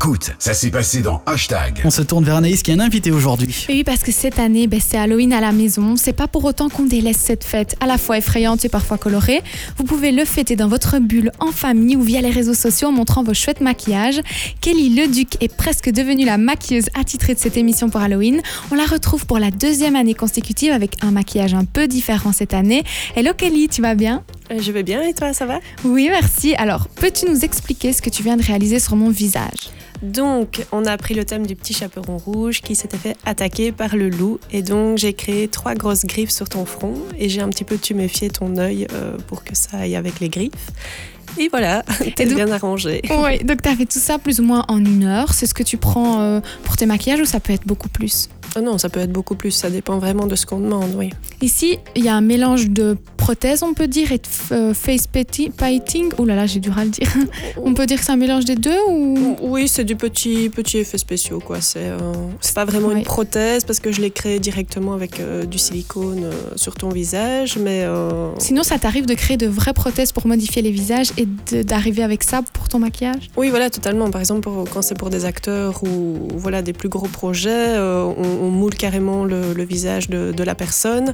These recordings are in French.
Écoute, ça s'est passé dans Hashtag. On se tourne vers Anaïs qui est un invité aujourd'hui. Oui, parce que cette année, ben, c'est Halloween à la maison. C'est pas pour autant qu'on délaisse cette fête, à la fois effrayante et parfois colorée. Vous pouvez le fêter dans votre bulle, en famille ou via les réseaux sociaux en montrant vos chouettes maquillages. Kelly Leduc est presque devenue la maquilleuse attitrée de cette émission pour Halloween. On la retrouve pour la deuxième année consécutive avec un maquillage un peu différent cette année. Hello Kelly, tu vas bien? Euh, Je vais bien et toi, ça va? Oui, merci. Alors, peux-tu nous expliquer ce que tu viens de réaliser sur mon visage? Donc, on a pris le thème du petit chaperon rouge qui s'était fait attaquer par le loup. Et donc, j'ai créé trois grosses griffes sur ton front et j'ai un petit peu tuméfié ton œil euh, pour que ça aille avec les griffes. Et voilà, t'es bien arrangé. Oui, donc tu as fait tout ça plus ou moins en une heure. C'est ce que tu prends euh, pour tes maquillages ou ça peut être beaucoup plus? Ah non, ça peut être beaucoup plus, ça dépend vraiment de ce qu'on demande, oui. Ici, il y a un mélange de prothèses, on peut dire, et euh, face painti- painting. Oh là là, j'ai du mal à le dire. on peut dire que c'est un mélange des deux ou? Oui, c'est du petit, petit effet spéciaux, quoi. C'est euh, pas vraiment une prothèse parce que je l'ai créé directement avec euh, du silicone euh, sur ton visage, mais... euh, Sinon, ça t'arrive de créer de vraies prothèses pour modifier les visages et d'arriver avec ça pour ton maquillage? Oui, voilà, totalement. Par exemple, pour- quand c'est pour des acteurs ou voilà des plus gros projets, on, on moule carrément le, le visage de, de la personne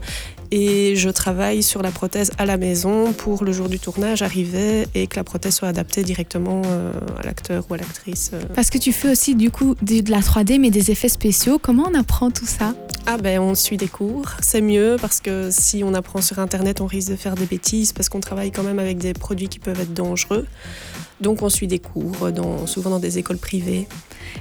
et je travaille sur la prothèse à la maison pour le jour du tournage arriver et que la prothèse soit adaptée directement euh, à l'acteur ou à l'actrice. euh. Parce que tu fais aussi du coup de, de la 3D mais des effets spéciaux. Comment on apprend tout ça? Ah ben, on suit des cours. C'est mieux parce que si on apprend sur Internet, on risque de faire des bêtises parce qu'on travaille quand même avec des produits qui peuvent être dangereux. Donc on suit des cours, dans, souvent dans des écoles privées.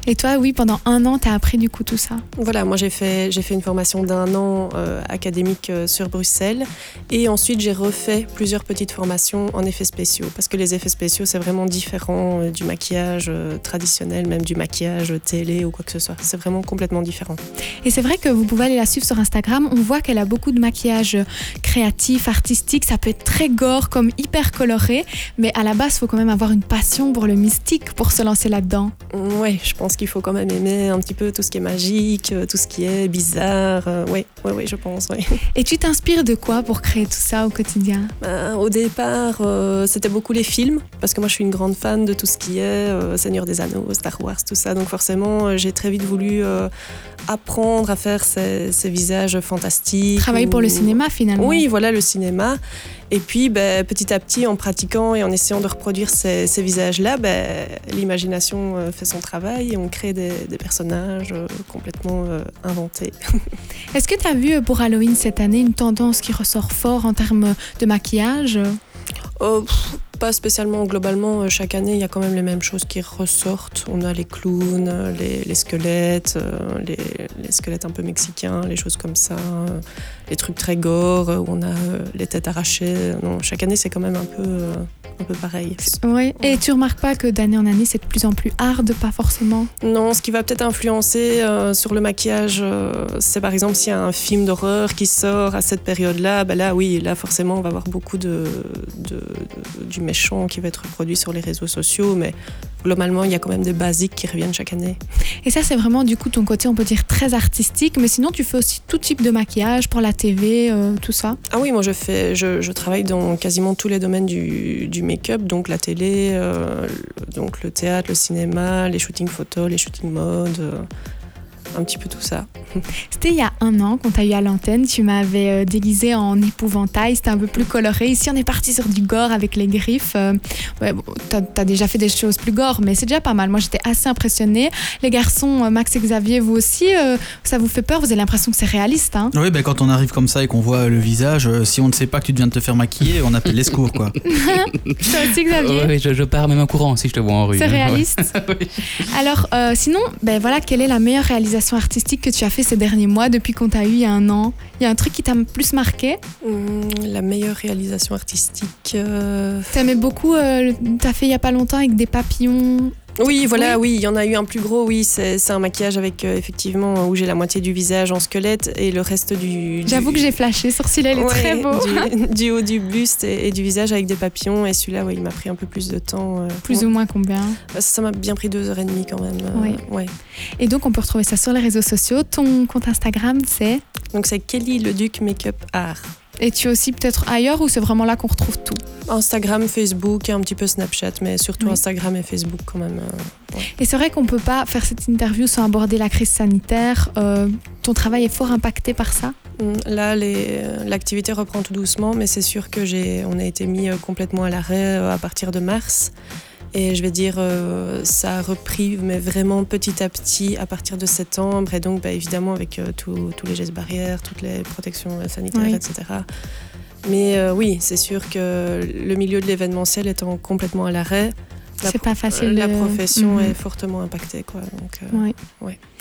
Et toi, oui, pendant un an, tu as appris du coup tout ça? Voilà, moi j'ai fait, j'ai fait une formation d'un an euh, académique euh, sur Bruxelles et ensuite j'ai refait plusieurs petites formations en effets spéciaux parce que les effets spéciaux c'est vraiment différent euh, du maquillage traditionnel, même du maquillage télé ou quoi que ce soit. C'est vraiment complètement différent. Et c'est vrai que vous pouvez aller la suivre sur Instagram. On voit qu'elle a beaucoup de maquillage créatif, artistique. Ça peut être très gore, comme hyper coloré. Mais à la base, il faut quand même avoir une passion pour le mystique pour se lancer là-dedans. Ouais, je pense qu'il faut quand même aimer un petit peu tout ce qui est magique, euh, tout ce qui est bizarre. ouais, ouais, ouais, je pense. Et tu t'inspires de quoi pour créer tout ça au quotidien? Ben, au départ, euh, c'était beaucoup les films, parce que moi je suis une grande fan de tout ce qui est euh, Seigneur des Anneaux, Star Wars, tout ça. Donc forcément, j'ai très vite voulu euh, apprendre à faire ces, ces visages fantastiques. Travailler pour le cinéma finalement. Oui, voilà le cinéma. Et puis, ben, petit à petit, en pratiquant et en essayant de reproduire ces, ces visages-là, ben, l'imagination euh, fait son travail et on crée des, des personnages euh, complètement euh, inventés. Est-ce que tu as vu pour Halloween cette année une tendance qui ressort fort en termes de maquillage? Oh, pff, pas spécialement. Globalement, euh, chaque année, il y a quand même les mêmes choses qui ressortent. On a les clowns, euh, les, les squelettes, euh, les, les squelettes un peu mexicains, les choses comme ça. Les trucs très gore, où on a les têtes arrachées. Non, chaque année, c'est quand même un peu, un peu pareil. Oui. Et tu remarques pas que d'année en année, c'est de plus en plus hard, pas forcément? Non, ce qui va peut-être influencer euh, sur le maquillage, euh, c'est par exemple s'il y a un film d'horreur qui sort à cette période-là, ben là oui, là forcément on va avoir beaucoup de, de- de- du méchant qui va être reproduit sur les réseaux sociaux, mais globalement il y a quand même des basiques qui reviennent chaque année. Et ça, c'est vraiment du coup ton côté, on peut dire, très artistique. Mais sinon, tu fais aussi tout type de maquillage pour la TV, euh, tout ça? Ah oui, moi je fais, je, je travaille dans quasiment tous les domaines du, du make-up, donc la télé, euh, le- donc le théâtre, le cinéma, les shootings photos, les shootings mode, euh, un petit peu tout ça. C'était il y a un an qu'on t'a eu à l'antenne. Tu m'avais euh, déguisé en épouvantail. C'était un peu plus coloré. Ici, on est parti sur du gore avec les griffes. Euh, ouais, bon, t'as as déjà fait des choses plus gore, mais c'est déjà pas mal. Moi, j'étais assez impressionnée. Les garçons, euh, Max et Xavier, vous aussi, euh, ça vous fait peur? Vous avez l'impression que c'est réaliste, hein? Oui, ben quand on arrive comme ça et qu'on voit le visage, euh, si on ne sait pas que tu viens de te faire maquiller, on appelle les secours quoi. Toi aussi, Xavier? Je, je pars même en courant si je te vois en rue. C'est hein. réaliste? Oui. Alors, euh, sinon, ben voilà, quelle est la meilleure réalisation artistique que tu as fait ces derniers mois depuis qu'on t'a eu il y a un an? Il y a un truc qui t'a plus marqué? Hum, la meilleure réalisation artistique. euh, T'aimais beaucoup, euh, t'as fait il y a pas longtemps avec des papillons? Oui, voilà, oui, il y en a eu un plus gros, oui, c'est un maquillage avec euh, effectivement où j'ai la moitié du visage en squelette et le reste du. du- J'avoue que j'ai flashé sur celui-là, il est Ouais, très beau. Du, du haut du buste et, et du visage avec des papillons. Et celui-là, ouais, il m'a pris un peu plus de temps. euh, Plus ou moins combien? Bah, Ça m'a bien pris deux heures et demie quand même. euh, Oui. ouais. Et donc, on peut retrouver ça sur les réseaux sociaux. Ton compte Instagram, c'est? Donc c'est Kelly le Duc Makeup Art. Et tu es aussi peut-être ailleurs ou c'est vraiment là qu'on retrouve tout? Instagram, Facebook et un petit peu Snapchat, mais surtout Oui. Instagram et Facebook quand même. euh. Et c'est vrai qu'on peut pas faire cette interview sans aborder la crise sanitaire. Euh, ton travail est fort impacté par ça? Mm, Là, euh, l'activité reprend tout doucement, mais c'est sûr que j'ai, on a été mis complètement à l'arrêt à partir de mars. Et je vais dire, euh, ça a repris, mais vraiment petit à petit à partir de septembre. Et donc, bah, évidemment, avec euh, tous les gestes barrières, toutes les protections euh, sanitaires, Oui. etc. Mais euh, oui, c'est sûr que le milieu de l'événementiel étant complètement à l'arrêt, la, C'est pas facile. la de- profession Mhm. est fortement impactée. Quoi. Donc, Ouais. Ouais.